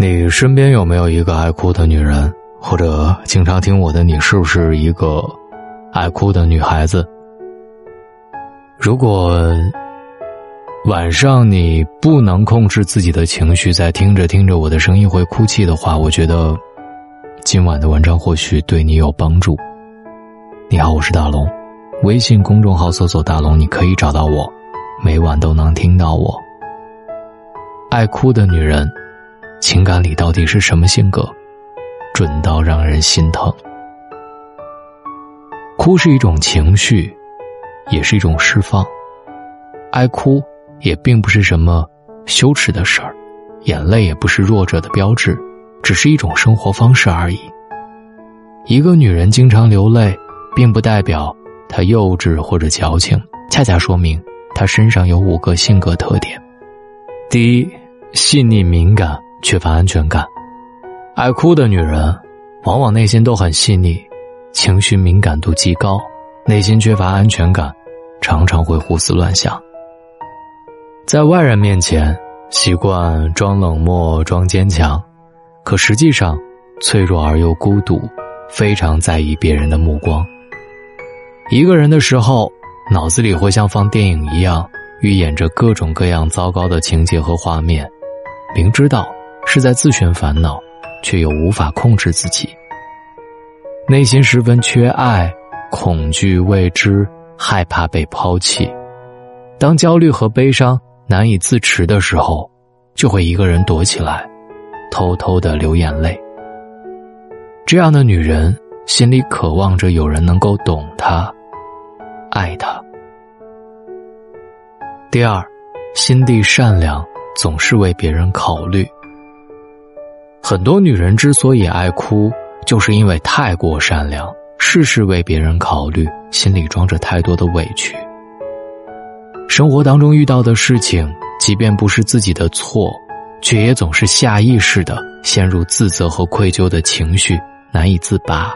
你身边有没有一个爱哭的女人？或者经常听我的你，是不是一个爱哭的女孩子？如果晚上你不能控制自己的情绪，在听着听着我的声音会哭泣的话，我觉得今晚的文章或许对你有帮助。你好，我是大龙，微信公众号搜索“大龙”，你可以找到我，每晚都能听到我。爱哭的女人。情感里到底是什么性格，准到让人心疼。哭是一种情绪，也是一种释放。爱哭也并不是什么羞耻的事儿，眼泪也不是弱者的标志，只是一种生活方式而已。一个女人经常流泪，并不代表她幼稚或者矫情，恰恰说明她身上有五个性格特点：第一，细腻敏感。缺乏安全感，爱哭的女人，往往内心都很细腻，情绪敏感度极高，内心缺乏安全感，常常会胡思乱想。在外人面前，习惯装冷漠、装坚强，可实际上，脆弱而又孤独，非常在意别人的目光。一个人的时候，脑子里会像放电影一样，预演着各种各样糟糕的情节和画面，明知道。是在自寻烦恼，却又无法控制自己。内心十分缺爱，恐惧未知，害怕被抛弃。当焦虑和悲伤难以自持的时候，就会一个人躲起来，偷偷的流眼泪。这样的女人心里渴望着有人能够懂她，爱她。第二，心地善良，总是为别人考虑。很多女人之所以爱哭，就是因为太过善良，事事为别人考虑，心里装着太多的委屈。生活当中遇到的事情，即便不是自己的错，却也总是下意识的陷入自责和愧疚的情绪，难以自拔。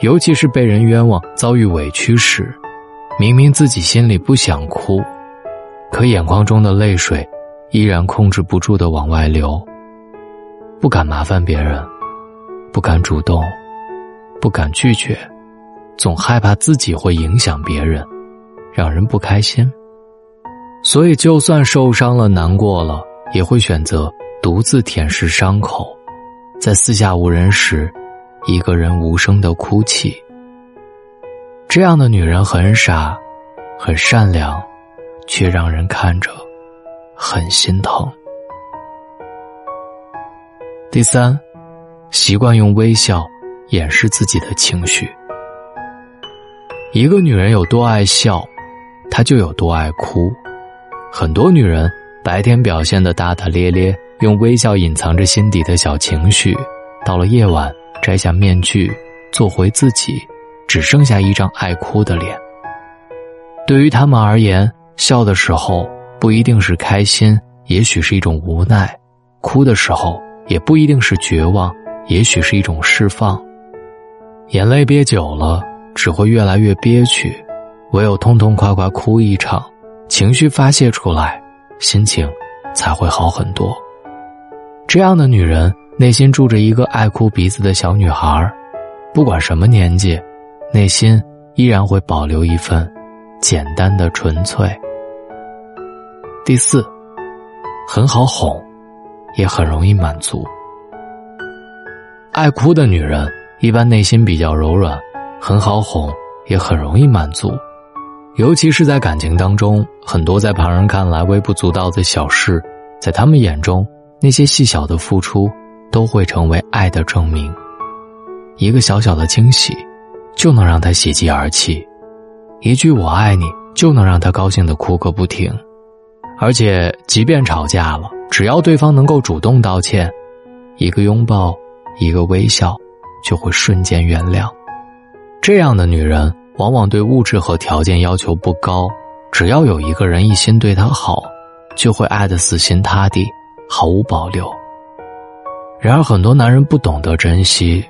尤其是被人冤枉、遭遇委屈时，明明自己心里不想哭，可眼眶中的泪水依然控制不住的往外流。不敢麻烦别人，不敢主动，不敢拒绝，总害怕自己会影响别人，让人不开心。所以，就算受伤了、难过了，也会选择独自舔舐伤口，在四下无人时，一个人无声的哭泣。这样的女人很傻，很善良，却让人看着很心疼。第三，习惯用微笑掩饰自己的情绪。一个女人有多爱笑，她就有多爱哭。很多女人白天表现的大大咧咧，用微笑隐藏着心底的小情绪，到了夜晚摘下面具，做回自己，只剩下一张爱哭的脸。对于他们而言，笑的时候不一定是开心，也许是一种无奈；哭的时候。也不一定是绝望，也许是一种释放。眼泪憋久了，只会越来越憋屈。唯有痛痛快快哭一场，情绪发泄出来，心情才会好很多。这样的女人内心住着一个爱哭鼻子的小女孩，不管什么年纪，内心依然会保留一份简单的纯粹。第四，很好哄。也很容易满足。爱哭的女人一般内心比较柔软，很好哄，也很容易满足。尤其是在感情当中，很多在旁人看来微不足道的小事，在他们眼中，那些细小的付出都会成为爱的证明。一个小小的惊喜，就能让他喜极而泣；一句“我爱你”，就能让他高兴的哭个不停。而且，即便吵架了。只要对方能够主动道歉，一个拥抱，一个微笑，就会瞬间原谅。这样的女人往往对物质和条件要求不高，只要有一个人一心对她好，就会爱得死心塌地，毫无保留。然而，很多男人不懂得珍惜，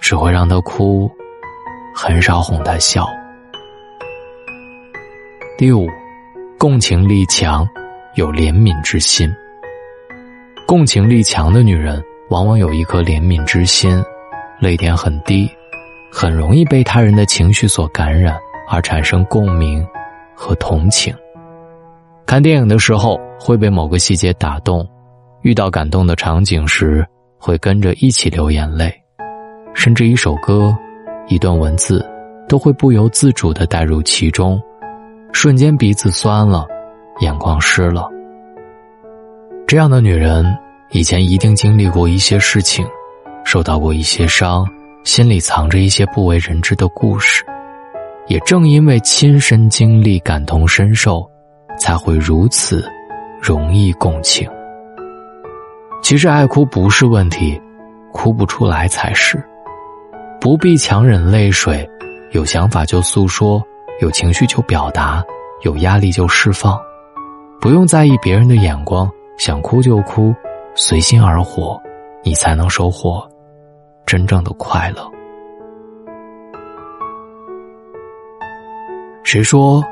只会让她哭，很少哄她笑。第五，共情力强，有怜悯之心。共情力强的女人，往往有一颗怜悯之心，泪点很低，很容易被他人的情绪所感染，而产生共鸣和同情。看电影的时候会被某个细节打动，遇到感动的场景时会跟着一起流眼泪，甚至一首歌、一段文字都会不由自主的带入其中，瞬间鼻子酸了，眼眶湿了。这样的女人以前一定经历过一些事情，受到过一些伤，心里藏着一些不为人知的故事，也正因为亲身经历、感同身受。才会如此容易共情。其实爱哭不是问题，哭不出来才是。不必强忍泪水，有想法就诉说，有情绪就表达，有压力就释放，不用在意别人的眼光，想哭就哭，随心而活，你才能收获真正的快乐。谁说？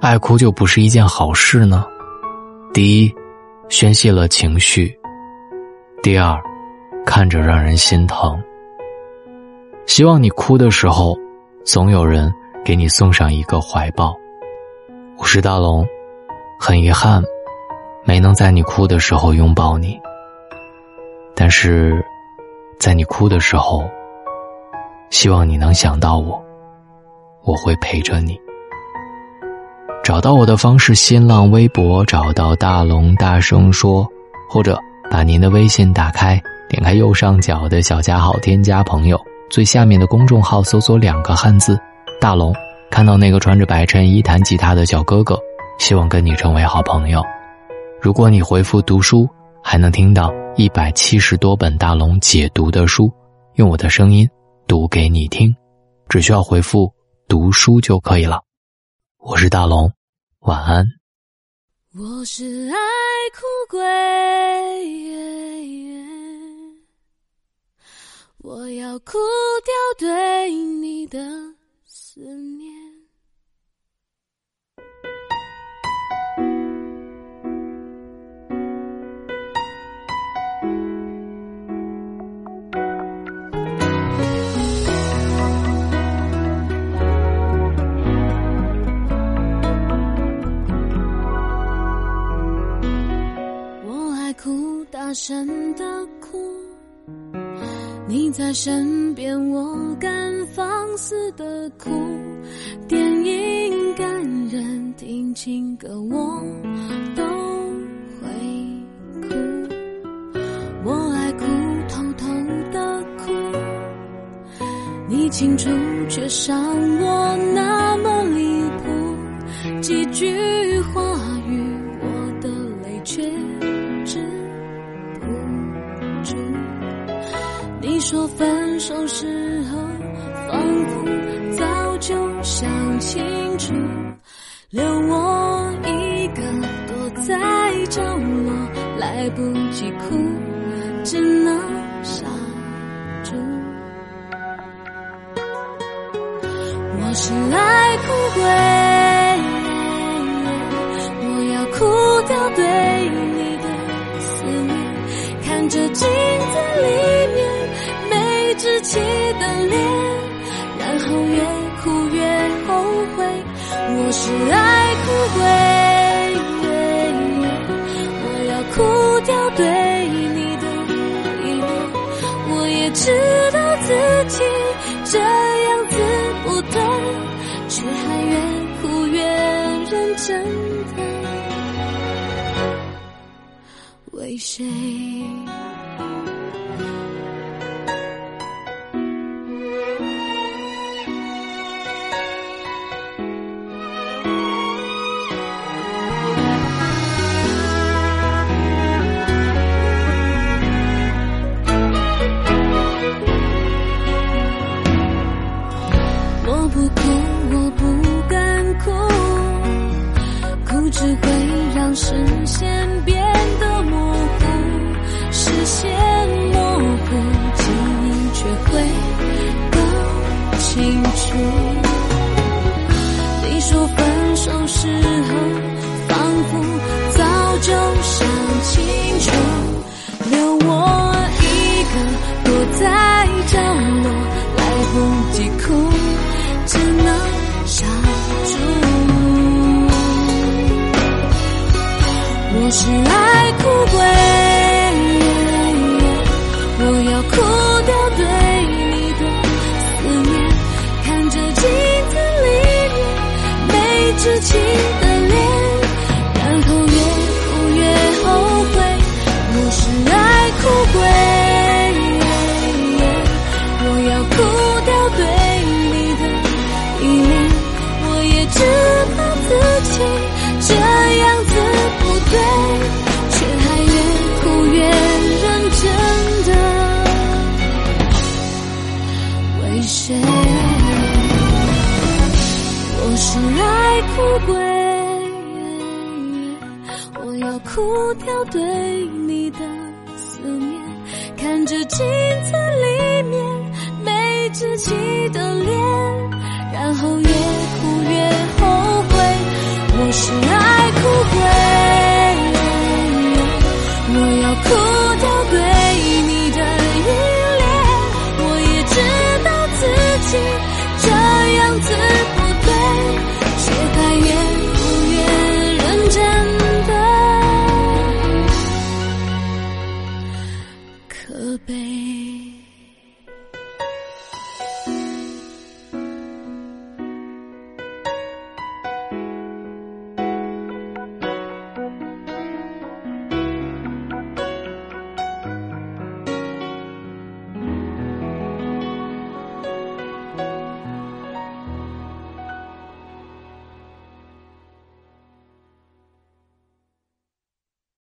爱哭就不是一件好事呢。第一，宣泄了情绪；第二，看着让人心疼。希望你哭的时候，总有人给你送上一个怀抱。我是大龙，很遗憾，没能在你哭的时候拥抱你。但是，在你哭的时候，希望你能想到我，我会陪着你。找到我的方式：新浪微博找到大龙，大声说，或者把您的微信打开，点开右上角的小加号，添加朋友，最下面的公众号搜索两个汉字“大龙”，看到那个穿着白衬衣弹吉他的小哥哥，希望跟你成为好朋友。如果你回复“读书”，还能听到一百七十多本大龙解读的书，用我的声音读给你听，只需要回复“读书”就可以了。我是大龙，晚安。我是爱哭鬼，我要哭掉对你的思念。在身边，我敢放肆的哭。电影感人，听情歌我都会哭。我爱哭，偷偷的哭，你清楚却伤我那么离谱，几句话语，我的泪却。说分手时候，仿佛早就想清楚，留我一个躲在角落，来不及哭，只能傻住。我是爱哭鬼，我要哭掉对你的思念，看着镜子里面。稚气的脸，然后越哭越后悔。我是爱哭鬼，我要哭掉对你的依恋。我也知道自己这样子不对，却还越哭越认真的为谁？我是爱哭鬼，我要哭掉对你的思念，看着镜子里面没知情是爱哭鬼，我要哭掉对你的思念，看着镜子里面没稚气的脸，然后越哭越后悔。我是爱哭鬼，我要哭。